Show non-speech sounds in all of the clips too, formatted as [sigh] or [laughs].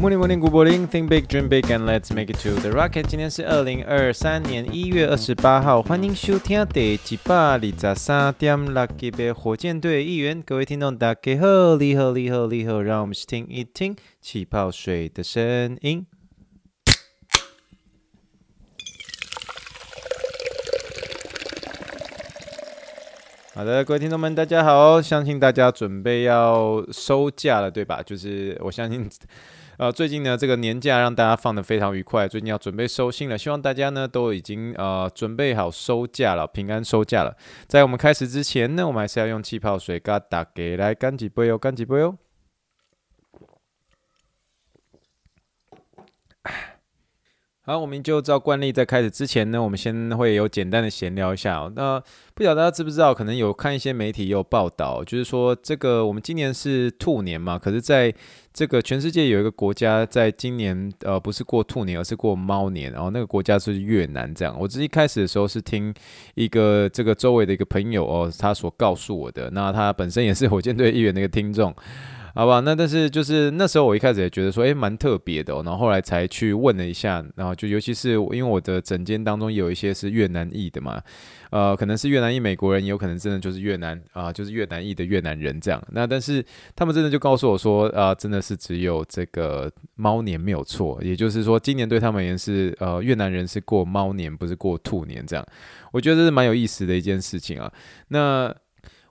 Morning, morning, good morning. Think big, dream big, and let's make it to the rocket. 今天是二零二三年一月二十八号，欢迎收听第一百二十三点六集的火箭队一员。各位听众，大家好，你好，你好，你好，让我们去听一听气泡水的声音。好的，各位听众们，大家好，相信大家准备要收假了，对吧？就是我相信。呃，最近呢，这个年假让大家放得非常愉快。最近要准备收心了，希望大家呢都已经呃准备好收假了，平安收假了。在我们开始之前呢，我们还是要用气泡水嘎打给来干几杯哦，干几杯哦。好，我们就照惯例，在开始之前呢，我们先会有简单的闲聊一下。那不晓得大家知不知道，可能有看一些媒体有报道，就是说这个我们今年是兔年嘛，可是在这个全世界有一个国家在今年呃不是过兔年，而是过猫年，然后那个国家是越南。这样，我自己开始的时候是听一个这个周围的一个朋友哦，他所告诉我的。那他本身也是火箭队议员的一个听众。好吧，那但是就是那时候我一开始也觉得说，诶，蛮特别的，然后后来才去问了一下，然后就尤其是因为我的诊间当中有一些是越南裔的嘛，呃，可能是越南裔美国人，也有可能真的就是越南啊、就是越南裔的越南人这样。那但是他们真的就告诉我说，啊、真的是只有这个猫年没有错，也就是说今年对他们而言是呃越南人是过猫年，不是过兔年这样。我觉得这是蛮有意思的一件事情啊。那。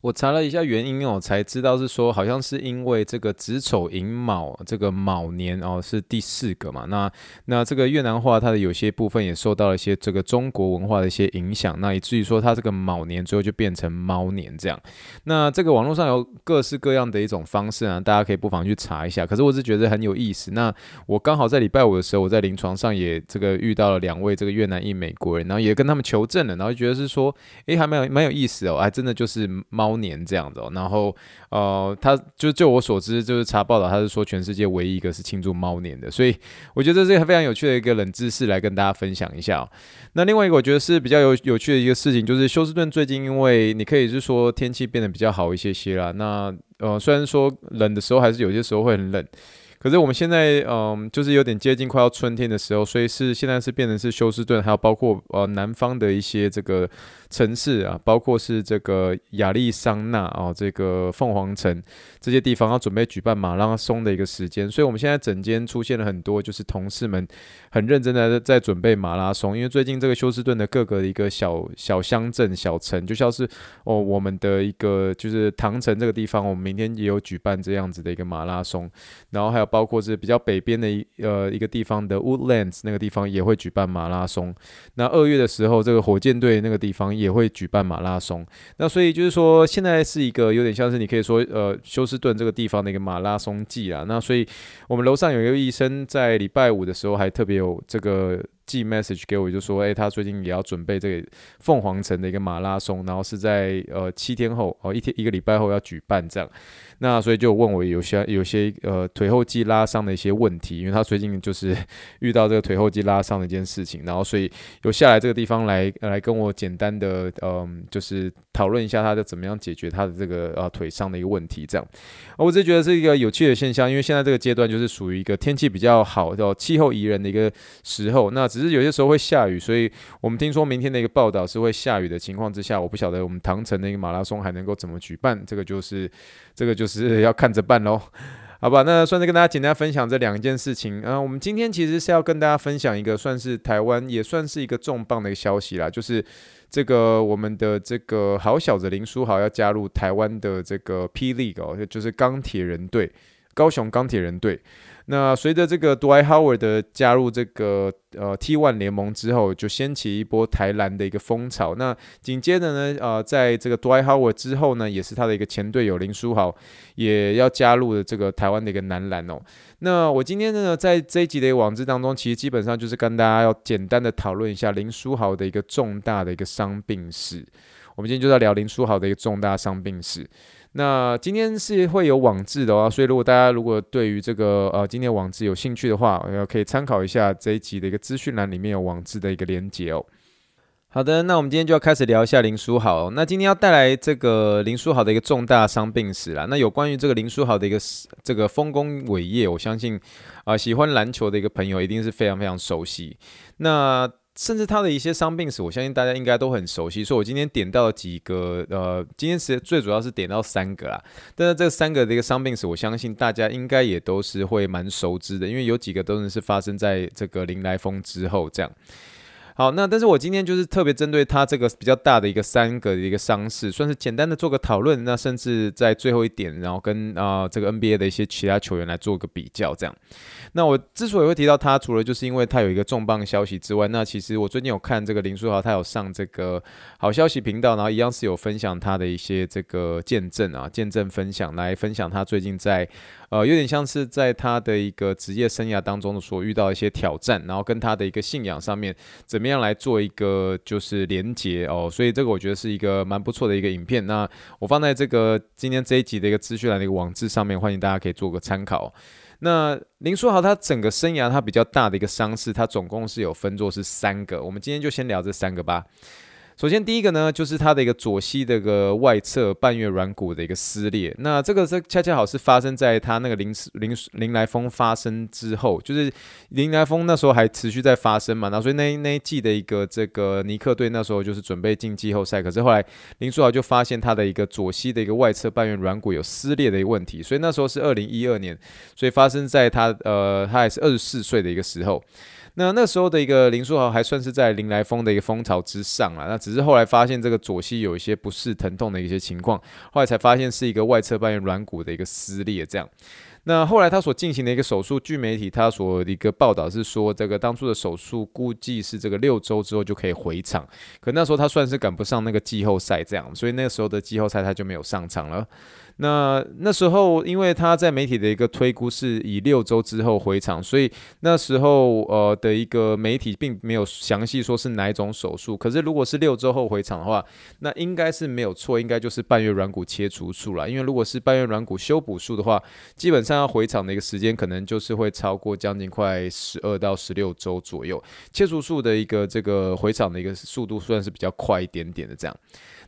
我查了一下原因哦，才知道是说好像是因为这个子丑寅卯这个卯年哦是第四个嘛，那那这个越南话它的有些部分也受到了一些这个中国文化的一些影响，那以至于说它这个卯年最后就变成猫年这样。那这个网络上有各式各样的一种方式啊，大家可以不妨去查一下。可是我是觉得很有意思。那我刚好在礼拜五的时候，我在临床上也这个遇到了两位这个越南裔美国人，然后也跟他们求证了，然后觉得是说，诶，还蛮有蛮有意思哦，还真的就是猫。猫年这样子哦，然后呃，他就就我所知，就是查报道，他是说全世界唯一一个是庆祝猫年的，所以我觉得这是一个非常有趣的一个冷知识来跟大家分享一下。那另外一个我觉得是比较有有趣的一个事情，就是休斯顿最近因为你可以是说天气变得比较好一些些啦。那呃，虽然说冷的时候还是有些时候会很冷。可是我们现在，嗯，就是有点接近快要春天的时候，所以是现在是变成是休斯顿，还有包括呃南方的一些这个城市啊，包括是这个亚利桑那哦，这个凤凰城这些地方要准备举办马拉松的一个时间，所以我们现在整间出现了很多就是同事们很认真的在准备马拉松，因为最近这个休斯顿的各个一个小小乡镇、小城，就像是哦我们的一个就是唐城这个地方，我们明天也有举办这样子的一个马拉松，然后还有。包括是比较北边的一呃一个地方的 Woodlands 那个地方也会举办马拉松。那二月的时候，这个火箭队那个地方也会举办马拉松。那所以就是说，现在是一个有点像是你可以说呃休斯顿这个地方的一个马拉松季啊。那所以我们楼上有一个医生在礼拜五的时候还特别有这个寄 message 给我，就说哎，他最近也要准备这个凤凰城的一个马拉松，然后是在呃七天后哦一天一个礼拜后要举办这样。那所以就问我有些有些呃腿后肌拉伤的一些问题，因为他最近就是 [laughs] 遇到这个腿后肌拉伤的一件事情，然后所以有下来这个地方来来跟我简单的嗯就是讨论一下他的怎么样解决他的这个呃腿伤的一个问题这样。我只觉得是一个有趣的现象，因为现在这个阶段就是属于一个天气比较好的气候宜人的一个时候，那只是有些时候会下雨，所以我们听说明天的一个报道是会下雨的情况之下，我不晓得我们唐城的一个马拉松还能够怎么举办，这个就是这个就是。要看着办喽，[laughs] 好吧？那算是跟大家简单分享这两件事情。嗯，我们今天其实是要跟大家分享一个算是台湾也算是一个重磅的一个消息啦，就是这个我们的这个好小子林书豪要加入台湾的这个霹雳哦，就是钢铁人队，高雄钢铁人队。那随着这个 Dwight Howard 的加入，这个呃 T1 联盟之后，就掀起一波台篮的一个风潮。那紧接着呢，呃，在这个 Dwight Howard 之后呢，也是他的一个前队友林书豪也要加入了这个台湾的一个男篮哦。那我今天呢，在这一集的网志当中，其实基本上就是跟大家要简单的讨论一下林书豪的一个重大的一个伤病史。我们今天就在聊林书豪的一个重大伤病史。那今天是会有网志的哦，所以如果大家如果对于这个呃今天网志有兴趣的话，呃可以参考一下这一集的一个资讯栏里面有网志的一个连接哦。好的，那我们今天就要开始聊一下林书豪。那今天要带来这个林书豪的一个重大伤病史啦。那有关于这个林书豪的一个这个丰功伟业，我相信啊、喜欢篮球的一个朋友一定是非常非常熟悉。那甚至他的一些伤病史，我相信大家应该都很熟悉。所以我今天点到了几个，呃，今天是最主要是点到三个啦。但是这三个的一个伤病史，我相信大家应该也都是会蛮熟知的，因为有几个都是发生在这个林来峰之后这样。好，那但是我今天就是特别针对他这个比较大的一个三个的一个伤势，算是简单的做个讨论。那甚至在最后一点，然后跟啊、这个 NBA 的一些其他球员来做个比较，这样。那我之所以会提到他，除了就是因为他有一个重磅消息之外，那其实我最近有看这个林书豪，他有上这个 [laughs] 好消息频道，然后一样是有分享他的一些这个见证啊，见证分享来分享他最近在。呃，有点像是在他的一个职业生涯当中所遇到一些挑战，然后跟他的一个信仰上面怎么样来做一个就是连接哦，所以这个我觉得是一个蛮不错的一个影片。那我放在这个今天这一集的一个资讯栏的一个网址上面，欢迎大家可以做个参考。那林书豪他整个生涯他比较大的一个伤势，他总共是有分作是三个，我们今天就先聊这三个吧。首先，第一个呢，就是他的一个左膝的一个外侧半月软骨的一个撕裂。那这个是恰恰好是发生在他那个林林林来疯发生之后，就是林来疯那时候还持续在发生嘛。那所以那那一季的一个这个尼克队那时候就是准备进季后赛，可是后来林书豪就发现他的一个左膝的一个外侧半月软骨有撕裂的一个问题。所以那时候是二零一二年，所以发生在他呃他还是二十四岁的一个时候。那那时候的一个林书豪还算是在林来疯的一个风潮之上啊，那只是后来发现这个左膝有一些不适、疼痛的一些情况，后来才发现是一个外侧半月软骨的一个撕裂这样。那后来他所进行的一个手术，据媒体他所的一个报道是说，这个当初的手术估计是这个六周之后就可以回场，可那时候他算是赶不上那个季后赛这样，所以那时候的季后赛他就没有上场了。那那时候，因为他在媒体的一个推估是以六周之后回场，所以那时候呃的一个媒体并没有详细说是哪一种手术。可是如果是六周后回场的话，那应该是没有错，应该就是半月软骨切除术了。因为如果是半月软骨修补术的话，基本上要回场的一个时间可能就是会超过将近快十二到十六周左右。切除术的一个这个回场的一个速度算是比较快一点点的这样。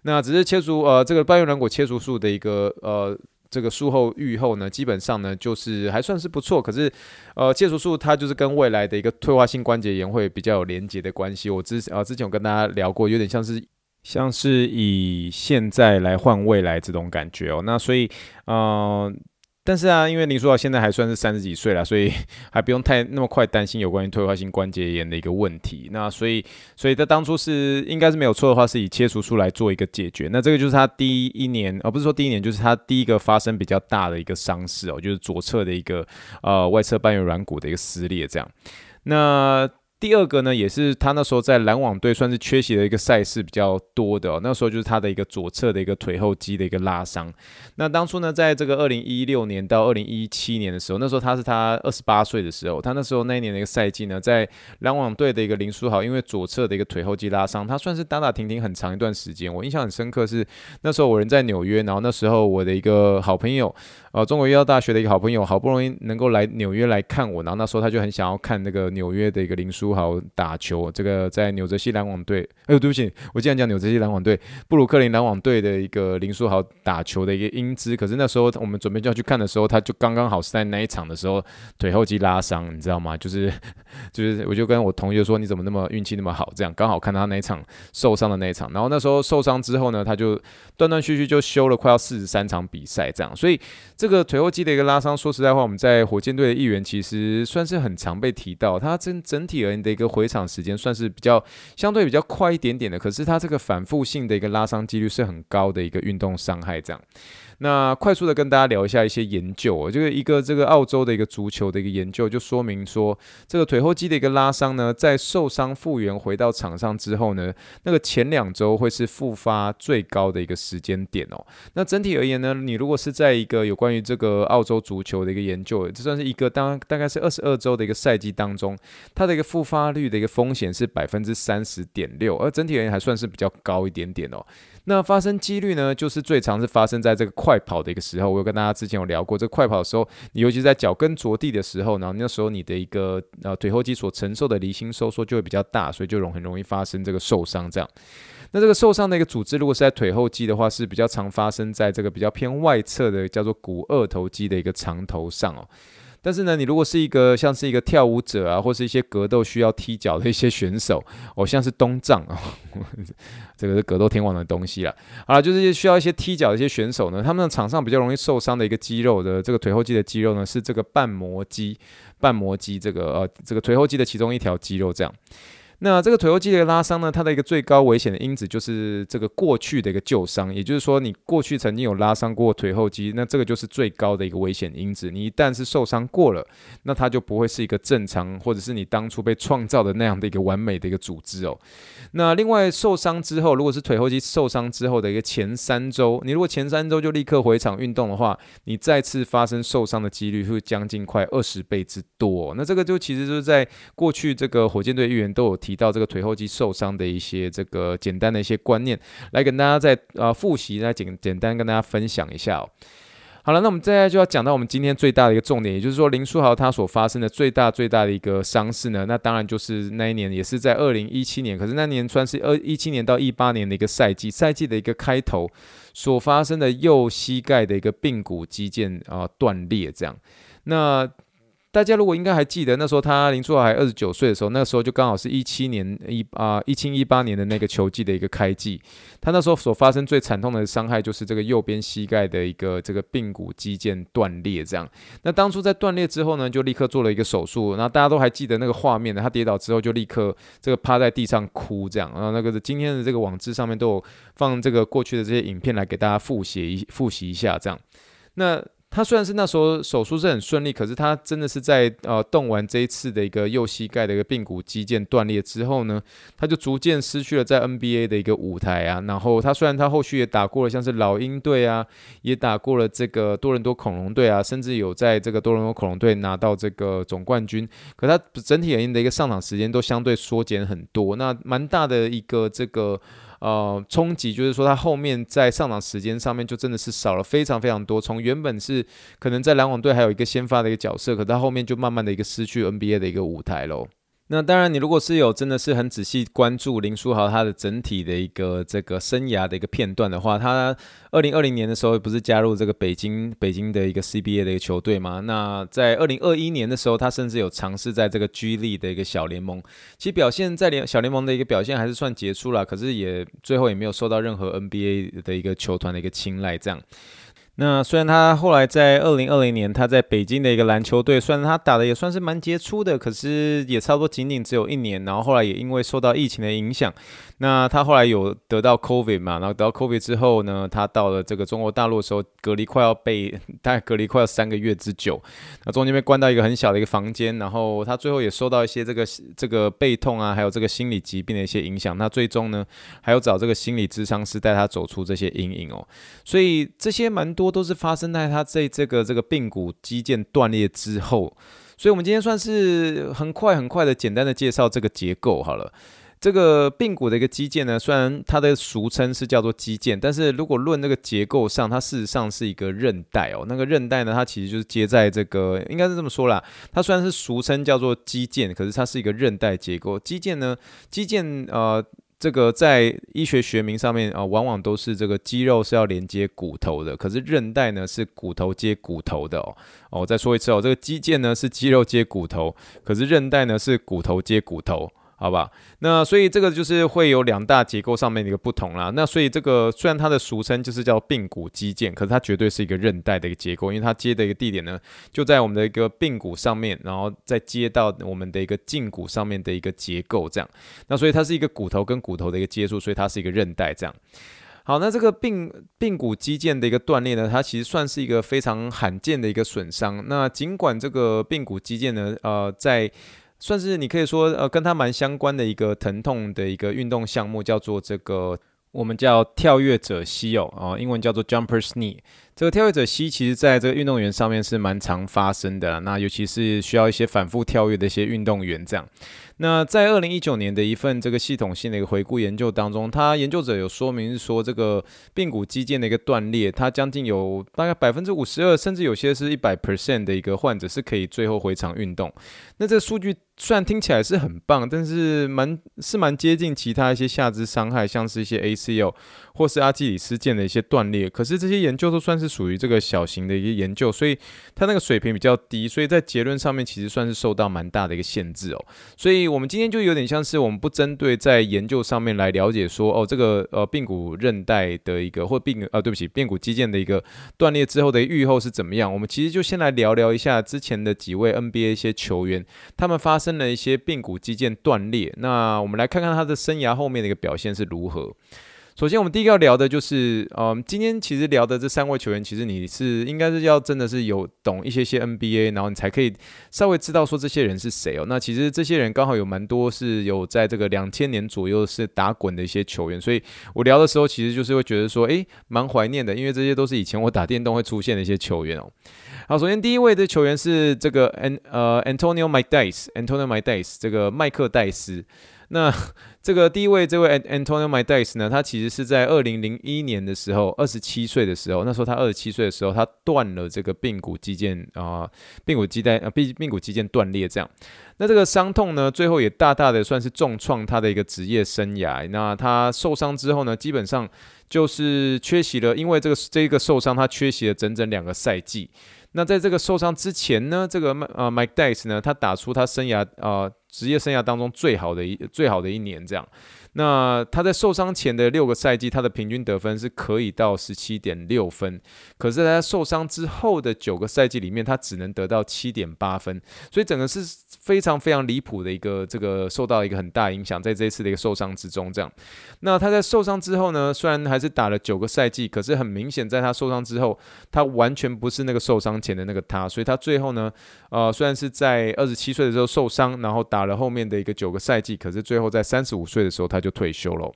那只是切除呃这个半月软骨切除术的一个呃这个术后愈后呢，基本上呢就是还算是不错。可是呃切除术它就是跟未来的一个退化性关节炎会比较有连结的关系。我之啊之前有跟大家聊过，有点像是像是以现在来换未来这种感觉哦。那所以嗯。但是啊，因为林书豪现在还算是三十几岁了，所以 [laughs] 还不用太那么快担心有关于退化性关节炎的一个问题。那所以，所以他当初是应该是没有错的话，是以切除术来做一个解决。那这个就是他第一年，而、哦、不是说第一年，就是他第一个发生比较大的一个伤势哦，就是左侧的一个呃外侧半月软骨的一个撕裂这样。那第二个呢，也是他那时候在篮网队算是缺席的一个赛事比较多的哦。那时候就是他的一个左侧的一个腿后肌的一个拉伤。那当初呢，在这个二零一六年到二零一七年的时候，那时候他是他二十八岁的时候，他那时候那一年的一个赛季呢，在篮网队的一个林书豪，因为左侧的一个腿后肌拉伤，他算是打打停停很长一段时间。我印象很深刻是那时候我人在纽约，然后那时候我的一个好朋友。呃，中国医药大学的一个好朋友，好不容易能够来纽约来看我，然后那时候他就很想要看那个纽约的一个林书豪打球。这个在纽泽西篮网队，哎呦，对不起，我竟然讲纽泽西篮网队，布鲁克林篮网队的一个林书豪打球的一个英姿。可是那时候我们准备就要去看的时候，他就刚刚好是在那一场的时候腿后肌拉伤，你知道吗？就是 [laughs] 就是，我就跟我同学说，你怎么那么运气那么好？这样刚好看他那一场受伤的那一场。然后那时候受伤之后呢，他就断断续续就休了快要四十三场比赛，这样，所以。这个腿后肌的一个拉伤，说实在话，我们在火箭队的一员其实算是很常被提到。他整整体而言的一个回场时间算是比较相对比较快一点点的，可是它这个反复性的一个拉伤几率是很高的一个运动伤害，这样。那快速的跟大家聊一下一些研究哦，就是一个这个澳洲的一个足球的一个研究，就说明说这个腿后肌的一个拉伤呢，在受伤复原回到场上之后呢，那个前两周会是复发最高的一个时间点哦。那整体而言呢，你如果是在一个有关于这个澳洲足球的一个研究，这算是一个当大概是二十二周的一个赛季当中，它的一个复发率的一个风险是百分之三十点六，而整体而言还算是比较高一点点哦。那发生几率呢，就是最常是发生在这个快跑的一个时候。我有跟大家之前有聊过，这快跑的时候，你尤其在脚跟着地的时候，然后那时候你的一个呃腿后肌所承受的离心收缩就会比较大，所以就容很容易发生这个受伤这样。那这个受伤的一个组织，如果是在腿后肌的话，是比较常发生在这个比较偏外侧的，叫做股二头肌的一个长头上哦。但是呢，你如果是一个像是一个跳舞者啊，或是一些格斗需要踢脚的一些选手，[laughs] 哦，像是东丈啊，[laughs] 这个是格斗天王的东西了。好了，就是需要一些踢脚的一些选手呢，他们的场上比较容易受伤的一个肌肉的这个腿后肌的肌肉呢，是这个半膜肌，半膜肌这个呃这个腿后肌的其中一条肌肉这样。那这个腿后肌的拉伤呢，它的一个最高危险的因子就是这个过去的一个旧伤，也就是说你过去曾经有拉伤过腿后肌，那这个就是最高的一个危险因子。你一旦是受伤过了，那它就不会是一个正常，或者是你当初被创造的那样的一个完美的一个组织哦。那另外受伤之后，如果是腿后肌受伤之后的一个前三周，你如果前三周就立刻回场运动的话，你再次发生受伤的几率会将近快二十倍之多。那这个就其实就是在过去这个火箭队议员都有提。提到这个腿后肌受伤的一些这个简单的一些观念，来跟大家再啊复习，来简简单跟大家分享一下。好了，那我们接下来就要讲到我们今天最大的一个重点，也就是说林书豪他所发生的最大最大的一个伤势呢，那当然就是那一年也是在二零一七年，可是那年算是二一七年到一八年的一个赛季，赛季的一个开头所发生的右膝盖的一个髌骨肌腱啊断裂这样，那。大家如果应该还记得，那时候他林书豪还二十九岁的时候，那时候就刚好是一七年一啊一七一八年的那个球季的一个开季。他那时候所发生最惨痛的伤害就是这个右边膝盖的一个这个髌骨肌腱断裂。这样，那当初在断裂之后呢，就立刻做了一个手术。然后大家都还记得那个画面呢，他跌倒之后就立刻这个趴在地上哭。这样，然后那个今天的这个网志上面都有放这个过去的这些影片来给大家复习一复习一下。这样，那。他虽然是那时候手术是很顺利，可是他真的是在呃动完这一次的一个右膝盖的一个髌骨肌腱断裂之后呢，他就逐渐失去了在 NBA 的一个舞台啊。然后他虽然他后续也打过了像是老鹰队啊，也打过了这个多伦多恐龙队啊，甚至有在这个多伦多恐龙队拿到这个总冠军，可他整体而言的一个上场时间都相对缩减很多，那蛮大的一个这个。呃，冲击就是说，他后面在上场时间上面就真的是少了非常非常多。从原本是可能在篮网队还有一个先发的一个角色，可到后面就慢慢的一个失去 NBA 的一个舞台喽。那当然，你如果是有真的是很仔细关注林书豪他的整体的一个这个生涯的一个片段的话，他二零二零年的时候不是加入这个北京北京的一个 CBA 的一个球队吗？那在二零二一年的时候，他甚至有尝试在这个 G 力的一个小联盟，其实表现在联小联盟的一个表现还是算杰出了，可是也最后也没有受到任何 NBA 的一个球团的一个青睐，这样。那虽然他后来在二零二零年，他在北京的一个篮球队，虽然他打的也算是蛮杰出的，可是也差不多仅仅只有一年。然后后来也因为受到疫情的影响，那他后来有得到 COVID 嘛，然后得到 COVID 之后呢，他到了这个中国大陆的时候，隔离快要被 [laughs] 大概隔离快要三个月之久，那中间被关到一个很小的一个房间，然后他最后也受到一些这个这个背痛啊，还有这个心理疾病的一些影响。那最终呢，还有找这个心理咨商师带他走出这些阴影哦。所以这些蛮。多都是发生在他这这个这个髌骨肌腱断裂之后，所以我们今天算是很快很快的简单的介绍这个结构好了。这个髌骨的一个肌腱呢，虽然它的俗称是叫做肌腱，但是如果论那个结构上，它事实上是一个韧带哦。那个韧带呢，它其实就是接在这个，应该是这么说啦。它虽然是俗称叫做肌腱，可是它是一个韧带结构。肌腱呢，肌腱呃。这个在医学学名上面啊，往往都是这个肌肉是要连接骨头的，可是韧带呢是骨头接骨头的哦。哦，我再说一次哦，这个肌腱呢是肌肉接骨头，可是韧带呢是骨头接骨头。好吧，那所以这个就是会有两大结构上面的一个不同啦。那所以这个虽然它的俗称就是叫髌骨肌腱，可是它绝对是一个韧带的一个结构，因为它接的一个地点呢就在我们的一个髌骨上面，然后再接到我们的一个胫骨上面的一个结构这样。那所以它是一个骨头跟骨头的一个接触，所以它是一个韧带这样。好，那这个髌髌骨肌腱的一个断裂呢，它其实算是一个非常罕见的一个损伤。那尽管这个髌骨肌腱呢，呃，在算是你可以说，呃，跟它蛮相关的一个疼痛的一个运动项目，叫做这个我们叫跳跃者膝哦，啊，英文叫做 Jumper's Knee。这个跳跃者膝其实在这个运动员上面是蛮常发生的，那尤其是需要一些反复跳跃的一些运动员这样。那在二零一九年的一份这个系统性的一个回顾研究当中，他研究者有说明是说，这个髌骨肌腱的一个断裂，它将近有大概百分之五十二，甚至有些是一百 percent 的一个患者是可以最后回场运动。那这个数据虽然听起来是很棒，但是蛮是蛮接近其他一些下肢伤害，像是一些 ACL 或是阿基里斯腱的一些断裂。可是这些研究都算是属于这个小型的一个研究，所以它那个水平比较低，所以在结论上面其实算是受到蛮大的一个限制哦。所以我们今天就有点像是我们不针对在研究上面来了解说哦，这个呃髌骨韧带的一个或髌呃对不起髌骨肌腱的一个断裂之后的愈后是怎么样。我们其实就先来聊聊一下之前的几位 NBA 一些球员，他们发生了一些髌骨肌腱断裂，那我们来看看他的生涯后面的一个表现是如何。首先，我们第一个要聊的就是，嗯，今天其实聊的这三位球员，其实你是应该是要真的是有懂一些些 NBA，然后你才可以稍微知道说这些人是谁哦。那其实这些人刚好有蛮多是有在这个两千年左右是打滚的一些球员，所以我聊的时候其实就是会觉得说，诶，蛮怀念的，因为这些都是以前我打电动会出现的一些球员哦。好，首先第一位的球员是这个 An 呃 Antonio Mike Dice，Antonio Mike Dice 这个麦克戴斯。那 [laughs] 这个第一位这位 Antonio Mike Dice 呢，他其实是在二零零一年的时候，二十七岁的时候，那时候他二十七岁的时候，他断了这个髌骨肌腱啊，髌骨肌带啊，髌髌骨肌腱断裂这样。那这个伤痛呢，最后也大大的算是重创他的一个职业生涯。那他受伤之后呢，基本上就是缺席了，因为这个这个受伤，他缺席了整整两个赛季。那在这个受伤之前呢，这个麦呃 Mike Dice 呢，他打出他生涯啊、职业生涯当中最好的一最好的一年这样。那他在受伤前的六个赛季，他的平均得分是可以到十七点六分，可是他受伤之后的九个赛季里面，他只能得到七点八分，所以整个是非常非常离谱的一个这个受到一个很大影响，在这一次的一个受伤之中，这样。那他在受伤之后呢，虽然还是打了九个赛季，可是很明显，在他受伤之后，他完全不是那个受伤前的那个他，所以他最后呢，呃，虽然是在二十七岁的时候受伤，然后打打了后面的一个九个赛季，可是最后在三十五岁的时候，他就退休了。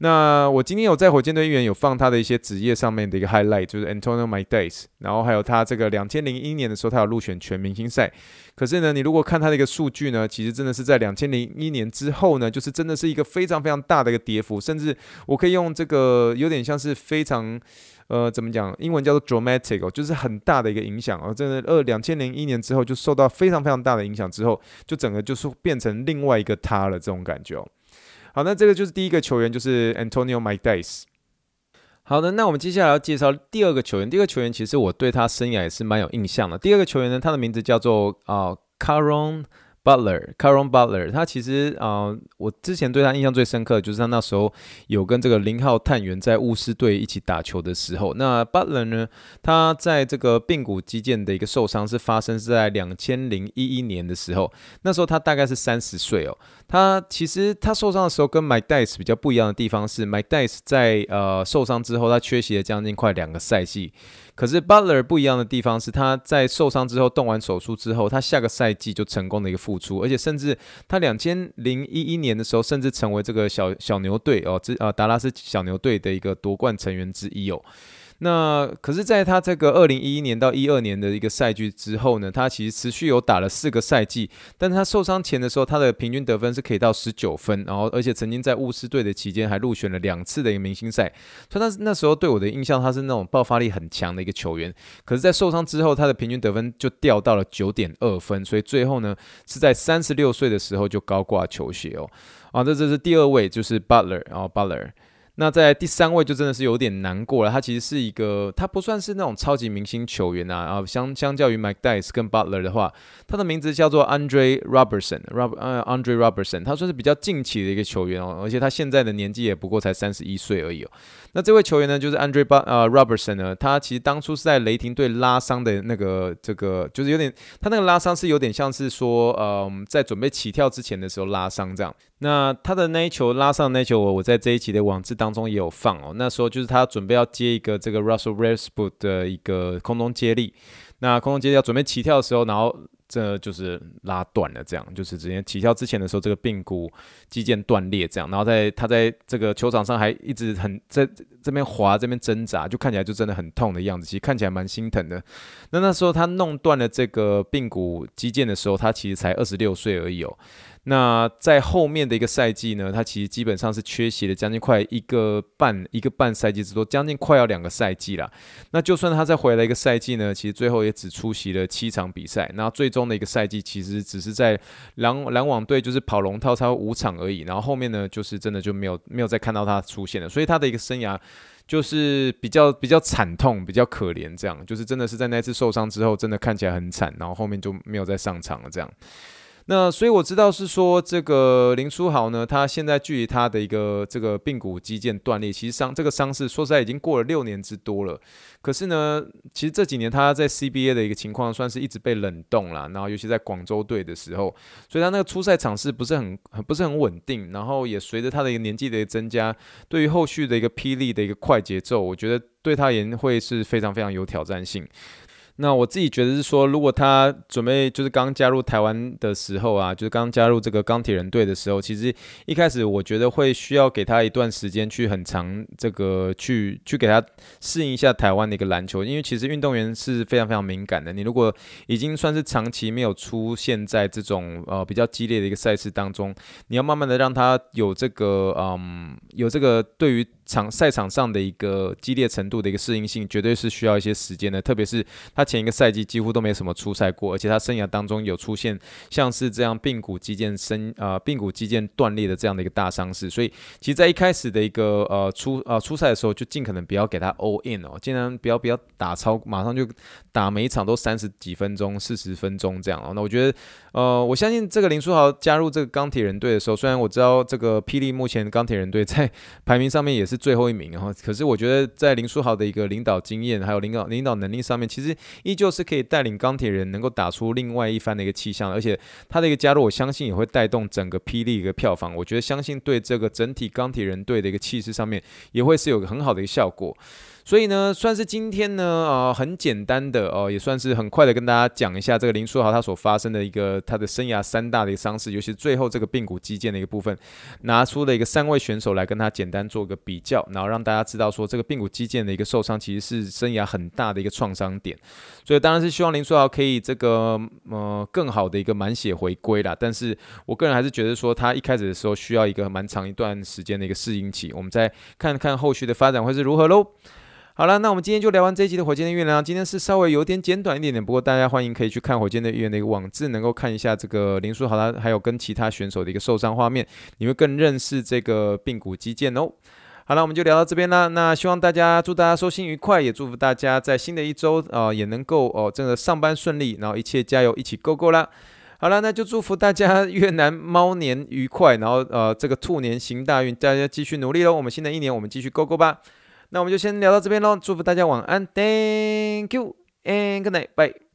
那我今天有在火箭队一员有放他的一些职业上面的一个 highlight，就是 Antonio My Days，然后还有他这个两千零一年的时候，他有入选全明星赛。可是呢，你如果看他的一个数据呢，其实真的是在两千零一年之后呢，就是真的是一个非常非常大的一个跌幅，甚至我可以用这个有点像是非常呃怎么讲，英文叫做 dramatic 哦，就是很大的一个影响哦，真的二两千零一年之后就受到非常非常大的影响之后，就整个就是变成另外一个他了这种感觉哦。好，那这个就是第一个球员，就是 Antonio m y Days。好的，那我们接下来要介绍第二个球员。第二个球员其实我对他生涯也是蛮有印象的。第二个球员呢，他的名字叫做啊 Caron Butler，Caron Butler。他其实啊、我之前对他印象最深刻的就是他那时候有跟这个零号探员在巫师队一起打球的时候。那 Butler 呢，他在这个髌骨肌腱的一个受伤是发生是在两千零一一年的时候，那时候他大概是三十岁哦。他其实他受伤的时候跟 Mike Dice 比较不一样的地方是，Mike Dice 在呃受伤之后，他缺席了将近快两个赛季。可是 Butler 不一样的地方是，他在受伤之后动完手术之后，他下个赛季就成功的一个复出，而且甚至他两千零一一年的时候，甚至成为这个小小牛队哦，这呃达拉斯小牛队的一个夺冠成员之一哦。那可是，在他这个二零一一年到一二年的一个赛季之后呢，他其实持续有打了四个赛季，但他受伤前的时候，他的平均得分是可以到十九分，然后而且曾经在巫师队的期间还入选了两次的一个明星赛，所以他那时候对我的印象，他是那种爆发力很强的一个球员。可是，在受伤之后，他的平均得分就掉到了九点二分，所以最后呢，是在三十六岁的时候就高挂球鞋哦。啊，这这是第二位，就是 Butler，然后 Butler。那在第三位就真的是有点难过了，他其实是一个，他不算是那种超级明星球员啊，啊，相相较于 Mike Dice 跟 Butler 的话，他的名字叫做 Andre Robertson。Rob 呃 Andre Robertson，他算是比较近期的一个球员哦，而且他现在的年纪也不过才三十一岁而已哦。那这位球员呢，就是 Andre 巴呃 Robertson 呢，他其实当初是在雷霆队拉伤的那个这个，就是有点他那个拉伤是有点像是说，嗯，在准备起跳之前的时候拉伤这样。那他的那一球拉上那一球，我我在这一期的网志当当中也有放哦。那时候就是他准备要接一个这个 Russell Westbrook 的一个空中接力，那空中接力要准备起跳的时候，然后这就是拉断了，这样就是直接起跳之前的时候，这个髌骨肌腱断裂，这样，然后在他在这个球场上还一直很在这边滑，这边挣扎，就看起来就真的很痛的样子，其实看起来蛮心疼的。那那时候他弄断了这个髌骨肌腱的时候，他其实才二十六岁而已哦。那在后面的一个赛季呢，他其实基本上是缺席了将近快一个半一个半赛季之多，将近快要两个赛季了。那就算他再回来一个赛季呢，其实最后也只出席了七场比赛。那最终的一个赛季其实只是在篮篮网队就是跑龙套超五场而已。然后后面呢，就是真的就没有没有再看到他出现了。所以他的一个生涯就是比较比较惨痛，比较可怜，这样就是真的是在那次受伤之后，真的看起来很惨。然后后面就没有再上场了，这样。那所以我知道是说这个林书豪呢，他现在距离他的一个这个髌骨肌腱断裂，其实伤这个伤势说实在已经过了六年之多了。可是呢，其实这几年他在 CBA 的一个情况算是一直被冷冻了，然后尤其在广州队的时候，所以他那个出赛场次不是很很不是很稳定，然后也随着他的一个年纪的增加，对于后续的一个霹雳的一个快节奏，我觉得对他也会是非常非常有挑战性。那我自己觉得是说，如果他准备就是刚加入台湾的时候啊，就是刚加入这个钢铁人队的时候，其实一开始我觉得会需要给他一段时间去很长这个去去给他适应一下台湾的一个篮球，因为其实运动员是非常非常敏感的。你如果已经算是长期没有出现在这种呃比较激烈的一个赛事当中，你要慢慢的让他有这个嗯有这个对于场赛场上的一个激烈程度的一个适应性，绝对是需要一些时间的，特别是他。前一个赛季几乎都没什么出赛过，而且他生涯当中有出现像是这样髌骨肌腱生啊髌骨肌腱断裂的这样的一个大伤势，所以其实在一开始的一个呃出呃出赛的时候，就尽可能不要给他 all in 哦，尽量不要不要打超，马上就打每一场都三十几分钟、四十分钟这样哦。那我觉得呃我相信这个林书豪加入这个钢铁人队的时候，虽然我知道这个霹雳目前钢铁人队在排名上面也是最后一名，哈 [laughs] 可是我觉得在林书豪的一个领导经验还有领导领导能力上面，其实。依旧是可以带领钢铁人能够打出另外一番的一个气象，而且他的一个加入，我相信也会带动整个霹雳一个票房。我觉得相信对这个整体钢铁人队的一个气势上面，也会是有个很好的一个效果。所以呢，算是今天呢，呃，很简单的哦，也算是很快的跟大家讲一下这个林书豪他所发生的一个他的生涯三大的一个伤势，尤其是最后这个髌骨肌腱的一个部分，拿出了一个三位选手来跟他简单做个比较，然后让大家知道说这个髌骨肌腱的一个受伤其实是生涯很大的一个创伤点。所以当然是希望林书豪可以这个呃更好的一个满血回归啦，但是我个人还是觉得说他一开始的时候需要一个蛮长一段时间的一个适应期，我们再看看后续的发展会是如何喽。好了，那我们今天就聊完这一集的火箭的预言。今天是稍微有点简短一点点，不过大家欢迎可以去看火箭的预言的一个网志，能够看一下这个林书豪他还有跟其他选手的一个受伤画面，你会更认识这个髌骨肌腱哦。好了，我们就聊到这边啦。那希望大家祝大家收心愉快，也祝福大家在新的一周啊、呃、也能够哦这个上班顺利，然后一切加油，一起 go go 啦。好了，那就祝福大家越南猫年愉快，然后呃这个兔年行大运，大家继续努力喽。我们新的一年我们继续 go go 吧。那我们就先聊到这边喽，祝福大家晚安，Thank you and good night，bye。